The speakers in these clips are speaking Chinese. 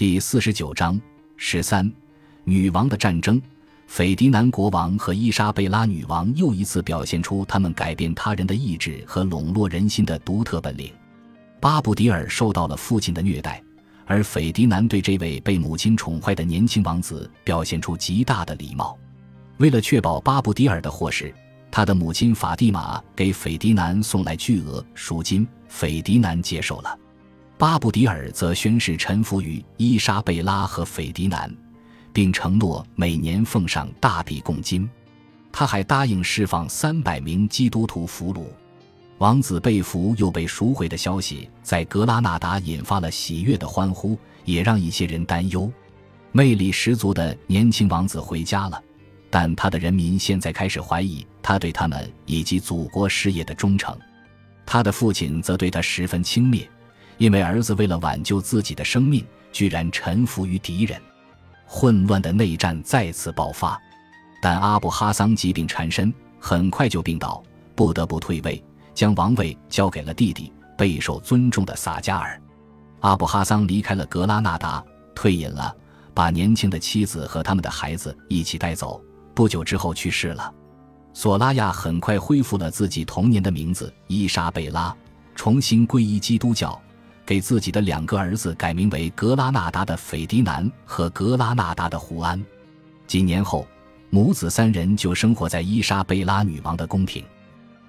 第四十九章十三，女王的战争。斐迪南国王和伊莎贝拉女王又一次表现出他们改变他人的意志和笼络人心的独特本领。巴布迪尔受到了父亲的虐待，而斐迪南对这位被母亲宠坏的年轻王子表现出极大的礼貌。为了确保巴布迪尔的获释，他的母亲法蒂玛给斐迪南送来巨额赎金，斐迪南接受了。巴布迪尔则宣誓臣服于伊莎贝拉和斐迪南，并承诺每年奉上大笔贡金。他还答应释放三百名基督徒俘虏。王子被俘又被赎回的消息在格拉纳达引发了喜悦的欢呼，也让一些人担忧。魅力十足的年轻王子回家了，但他的人民现在开始怀疑他对他们以及祖国事业的忠诚。他的父亲则对他十分轻蔑。因为儿子为了挽救自己的生命，居然臣服于敌人，混乱的内战再次爆发。但阿布哈桑疾病缠身，很快就病倒，不得不退位，将王位交给了弟弟备受尊重的萨加尔。阿布哈桑离开了格拉纳达，退隐了，把年轻的妻子和他们的孩子一起带走。不久之后去世了。索拉亚很快恢复了自己童年的名字伊莎贝拉，重新皈依基督教。给自己的两个儿子改名为格拉纳达的斐迪南和格拉纳达的胡安。几年后，母子三人就生活在伊莎贝拉女王的宫廷，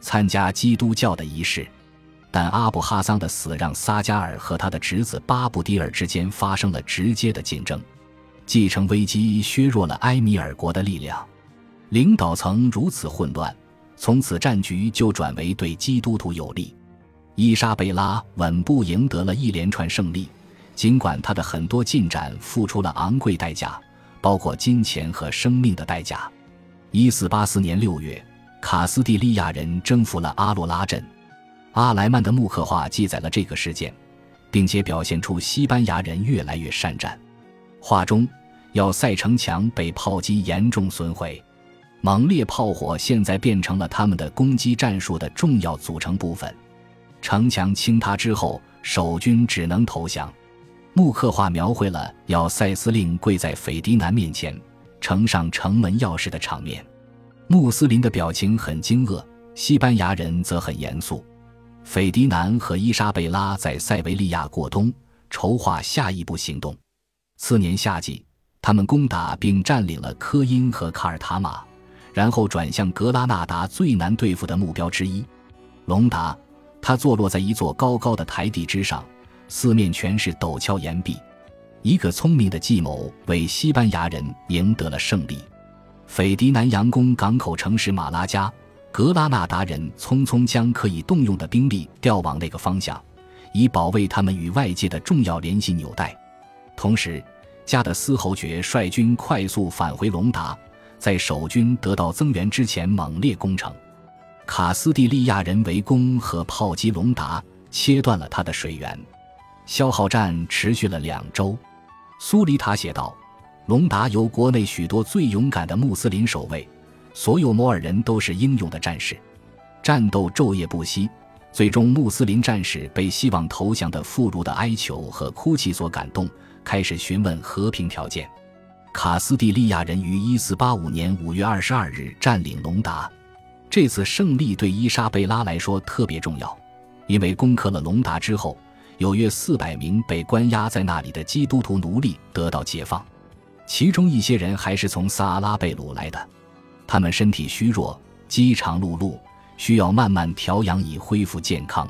参加基督教的仪式。但阿布哈桑的死让撒加尔和他的侄子巴布迪尔之间发生了直接的竞争，继承危机削弱了埃米尔国的力量。领导层如此混乱，从此战局就转为对基督徒有利。伊莎贝拉稳步赢得了一连串胜利，尽管她的很多进展付出了昂贵代价，包括金钱和生命的代价。一四八四年六月，卡斯蒂利亚人征服了阿洛拉镇。阿莱曼的木刻画记载了这个事件，并且表现出西班牙人越来越善战。画中，要塞城墙被炮击严重损毁，猛烈炮火现在变成了他们的攻击战术的重要组成部分。城墙倾塌之后，守军只能投降。木刻画描绘了要塞司令跪在斐迪南面前，呈上城门钥匙的场面。穆斯林的表情很惊愕，西班牙人则很严肃。斐迪南和伊莎贝拉在塞维利亚过冬，筹划下一步行动。次年夏季，他们攻打并占领了科因和卡尔塔马，然后转向格拉纳达最难对付的目标之一——隆达。它坐落在一座高高的台地之上，四面全是陡峭岩壁。一个聪明的计谋为西班牙人赢得了胜利。斐迪南佯攻港口城市马拉加，格拉纳达人匆匆将可以动用的兵力调往那个方向，以保卫他们与外界的重要联系纽带。同时，加的斯侯爵率军快速返回隆达，在守军得到增援之前猛烈攻城。卡斯蒂利亚人围攻和炮击隆达，切断了他的水源。消耗战持续了两周。苏里塔写道：“隆达由国内许多最勇敢的穆斯林守卫，所有摩尔人都是英勇的战士。战斗昼夜不息，最终穆斯林战士被希望投降的妇孺的哀求和哭泣所感动，开始询问和平条件。卡斯蒂利亚人于1485年5月22日占领隆达。”这次胜利对伊莎贝拉来说特别重要，因为攻克了隆达之后，有约四百名被关押在那里的基督徒奴隶得到解放，其中一些人还是从萨拉贝鲁来的，他们身体虚弱，饥肠辘辘，需要慢慢调养以恢复健康。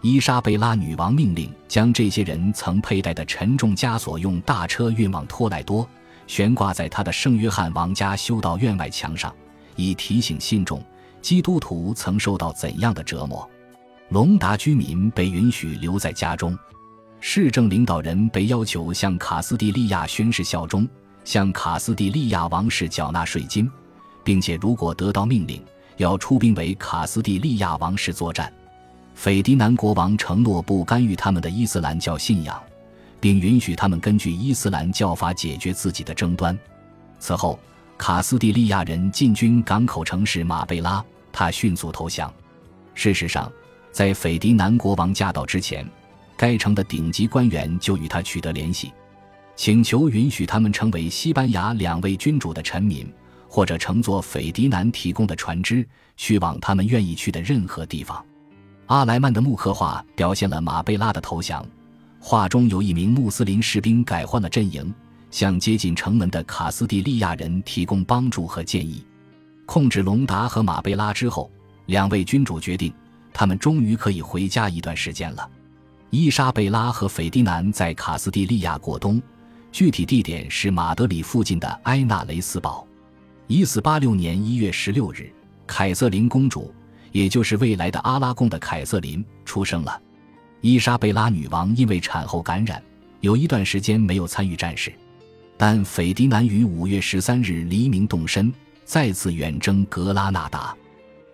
伊莎贝拉女王命令将这些人曾佩戴的沉重枷锁用大车运往托莱多，悬挂在他的圣约翰王家修道院外墙上，以提醒信众。基督徒曾受到怎样的折磨？隆达居民被允许留在家中，市政领导人被要求向卡斯蒂利亚宣誓效忠，向卡斯蒂利亚王室缴纳税金，并且如果得到命令，要出兵为卡斯蒂利亚王室作战。斐迪南国王承诺不干预他们的伊斯兰教信仰，并允许他们根据伊斯兰教法解决自己的争端。此后，卡斯蒂利亚人进军港口城市马贝拉。他迅速投降。事实上，在斐迪南国王驾到之前，该城的顶级官员就与他取得联系。请求允许他们成为西班牙两位君主的臣民，或者乘坐斐迪南提供的船只去往他们愿意去的任何地方。阿莱曼的木刻画表现了马贝拉的投降，画中有一名穆斯林士兵改换了阵营，向接近城门的卡斯蒂利亚人提供帮助和建议。控制隆达和马贝拉之后，两位君主决定，他们终于可以回家一段时间了。伊莎贝拉和斐迪南在卡斯蒂利亚过冬，具体地点是马德里附近的埃纳雷斯堡。一四八六年一月十六日，凯瑟琳公主，也就是未来的阿拉贡的凯瑟琳出生了。伊莎贝拉女王因为产后感染，有一段时间没有参与战事，但斐迪南于五月十三日黎明动身，再次远征格拉纳达。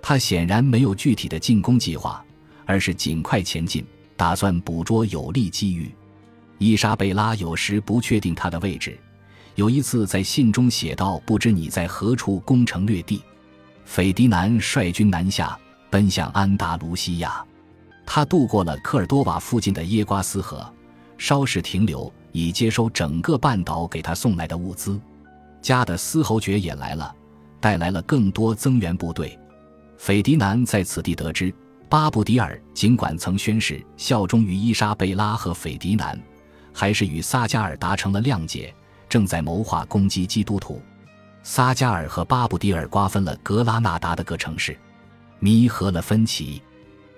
他显然没有具体的进攻计划，而是尽快前进。打算捕捉有利机遇，伊莎贝拉有时不确定他的位置。有一次在信中写道：“不知你在何处攻城略地。”斐迪南率军南下，奔向安达卢西亚。他渡过了科尔多瓦附近的耶瓜斯河，稍事停留，以接收整个半岛给他送来的物资。加的斯侯爵也来了，带来了更多增援部队。斐迪南在此地得知。巴布迪尔尽管曾宣誓效忠于伊莎贝拉和斐迪南，还是与撒加尔达成了谅解，正在谋划攻击基督徒。撒加尔和巴布迪尔瓜分了格拉纳达的各城市，弥合了分歧。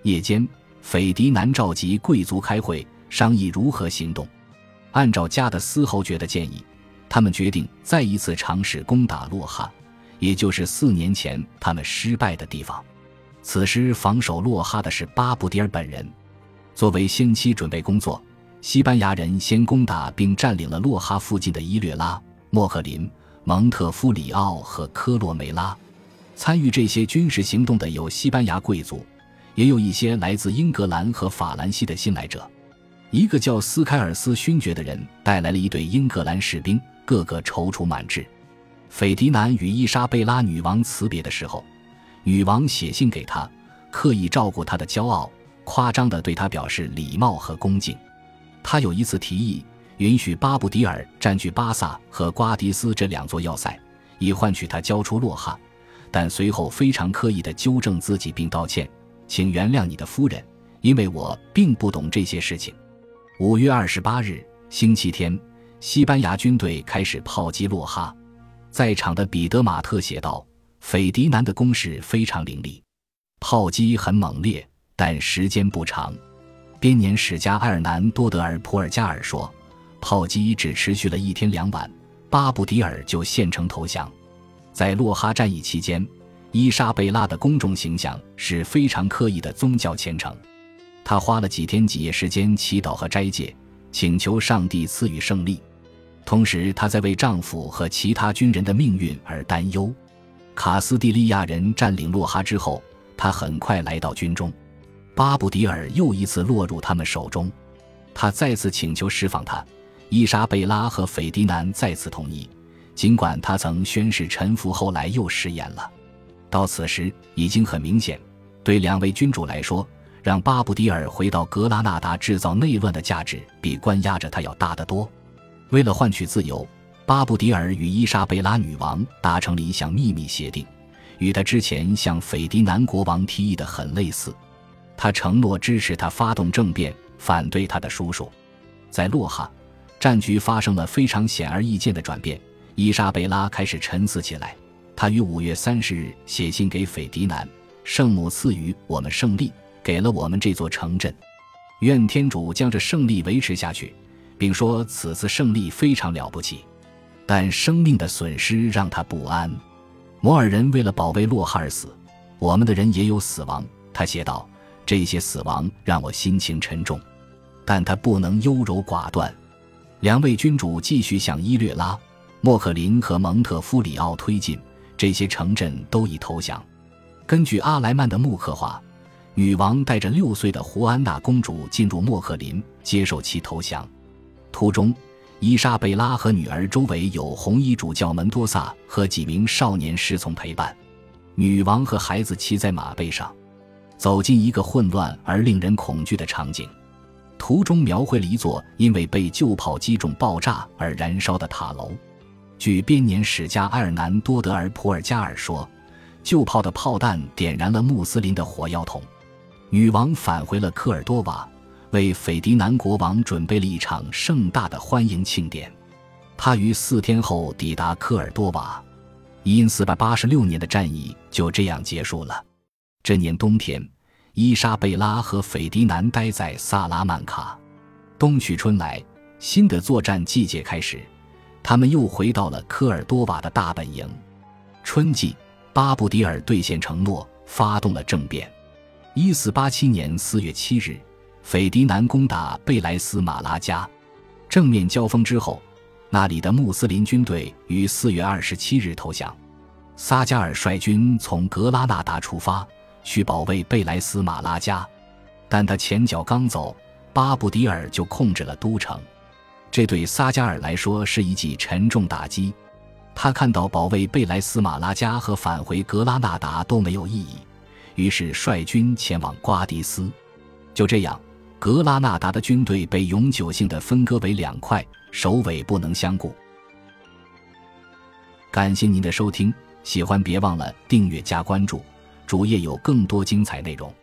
夜间，斐迪南召集贵族开会，商议如何行动。按照加的斯侯爵的建议，他们决定再一次尝试攻打洛哈，也就是四年前他们失败的地方。此时防守洛哈的是巴布迪尔本人。作为先期准备工作，西班牙人先攻打并占领了洛哈附近的伊略拉、莫克林、蒙特夫里奥和科洛梅拉。参与这些军事行动的有西班牙贵族，也有一些来自英格兰和法兰西的新来者。一个叫斯凯尔斯勋爵的人带来了一队英格兰士兵，个个踌躇满志。斐迪南与伊莎贝拉女王辞别的时候。女王写信给他，刻意照顾他的骄傲，夸张地对他表示礼貌和恭敬。他有一次提议允许巴布迪尔占据巴萨和瓜迪斯这两座要塞，以换取他交出洛哈，但随后非常刻意地纠正自己并道歉：“请原谅你的夫人，因为我并不懂这些事情。”五月二十八日，星期天，西班牙军队开始炮击洛哈，在场的彼得马特写道。斐迪南的攻势非常凌厉，炮击很猛烈，但时间不长。编年史家埃尔南多德尔普尔加尔说，炮击只持续了一天两晚，巴布迪尔就献城投降。在洛哈战役期间，伊莎贝拉的公众形象是非常刻意的宗教虔诚，她花了几天几夜时间祈祷和斋戒，请求上帝赐予胜利。同时，她在为丈夫和其他军人的命运而担忧。卡斯蒂利亚人占领洛哈之后，她很快来到军中。巴布迪尔又一次落入他们手中，他再次请求释放他。伊莎贝拉和斐迪南再次同意，尽管他曾宣誓臣服，后来又食言了。到此时已经很明显，对两位君主来说，让巴布迪尔回到格拉纳达制造内乱的价值比关押着他要大得多。为了换取自由。巴布迪尔与伊莎贝拉女王达成了一项秘密协定，与他之前向斐迪南国王提议的很类似。他承诺支持他发动政变，反对他的叔叔。在洛哈，战局发生了非常显而易见的转变。伊莎贝拉开始沉思起来。他于五月三十日写信给斐迪南：“圣母赐予我们胜利，给了我们这座城镇。愿天主将这胜利维持下去，并说此次胜利非常了不起。”但生命的损失让他不安。摩尔人为了保卫洛哈而死，我们的人也有死亡。他写道：“这些死亡让我心情沉重，但他不能优柔寡断。”两位君主继续向伊略拉、莫克林和蒙特夫里奥推进，这些城镇都已投降。根据阿莱曼的木刻画，女王带着六岁的胡安娜公主进入莫克林，接受其投降。途中。伊莎贝拉和女儿周围有红衣主教门多萨和几名少年侍从陪伴，女王和孩子骑在马背上，走进一个混乱而令人恐惧的场景。图中描绘了一座因为被旧炮击中爆炸而燃烧的塔楼。据编年史家埃尔南多德尔普尔加尔说，旧炮的炮弹点燃了穆斯林的火药桶。女王返回了科尔多瓦，为斐迪南国王准备了一场盛大的欢迎庆典。他于四天后抵达科尔多瓦，因四百八十六年的战役就这样结束了。这年冬天，伊莎贝拉和斐迪南待在萨拉曼卡。冬去春来，新的作战季节开始。他们又回到了科尔多瓦的大本营。春季，巴布迪尔兑现承诺，发动了政变。一四八七年四月七日，斐迪南攻打贝莱斯马拉加。正面交锋之后，那里的穆斯林军队于四月二十七日投降。撒加尔率军从格拉纳达出发，去保卫贝莱斯马拉加，但他前脚刚走，巴布迪尔就控制了都城。这对撒加尔来说是一记沉重打击。他看到保卫贝莱斯马拉加和返回格拉纳达都没有意义，于是率军前往瓜迪斯。就这样，格拉纳达的军队被永久性的分割为两块，首尾不能相顾。感谢您的收听，喜欢别忘了订阅加关注，主页有更多精彩内容。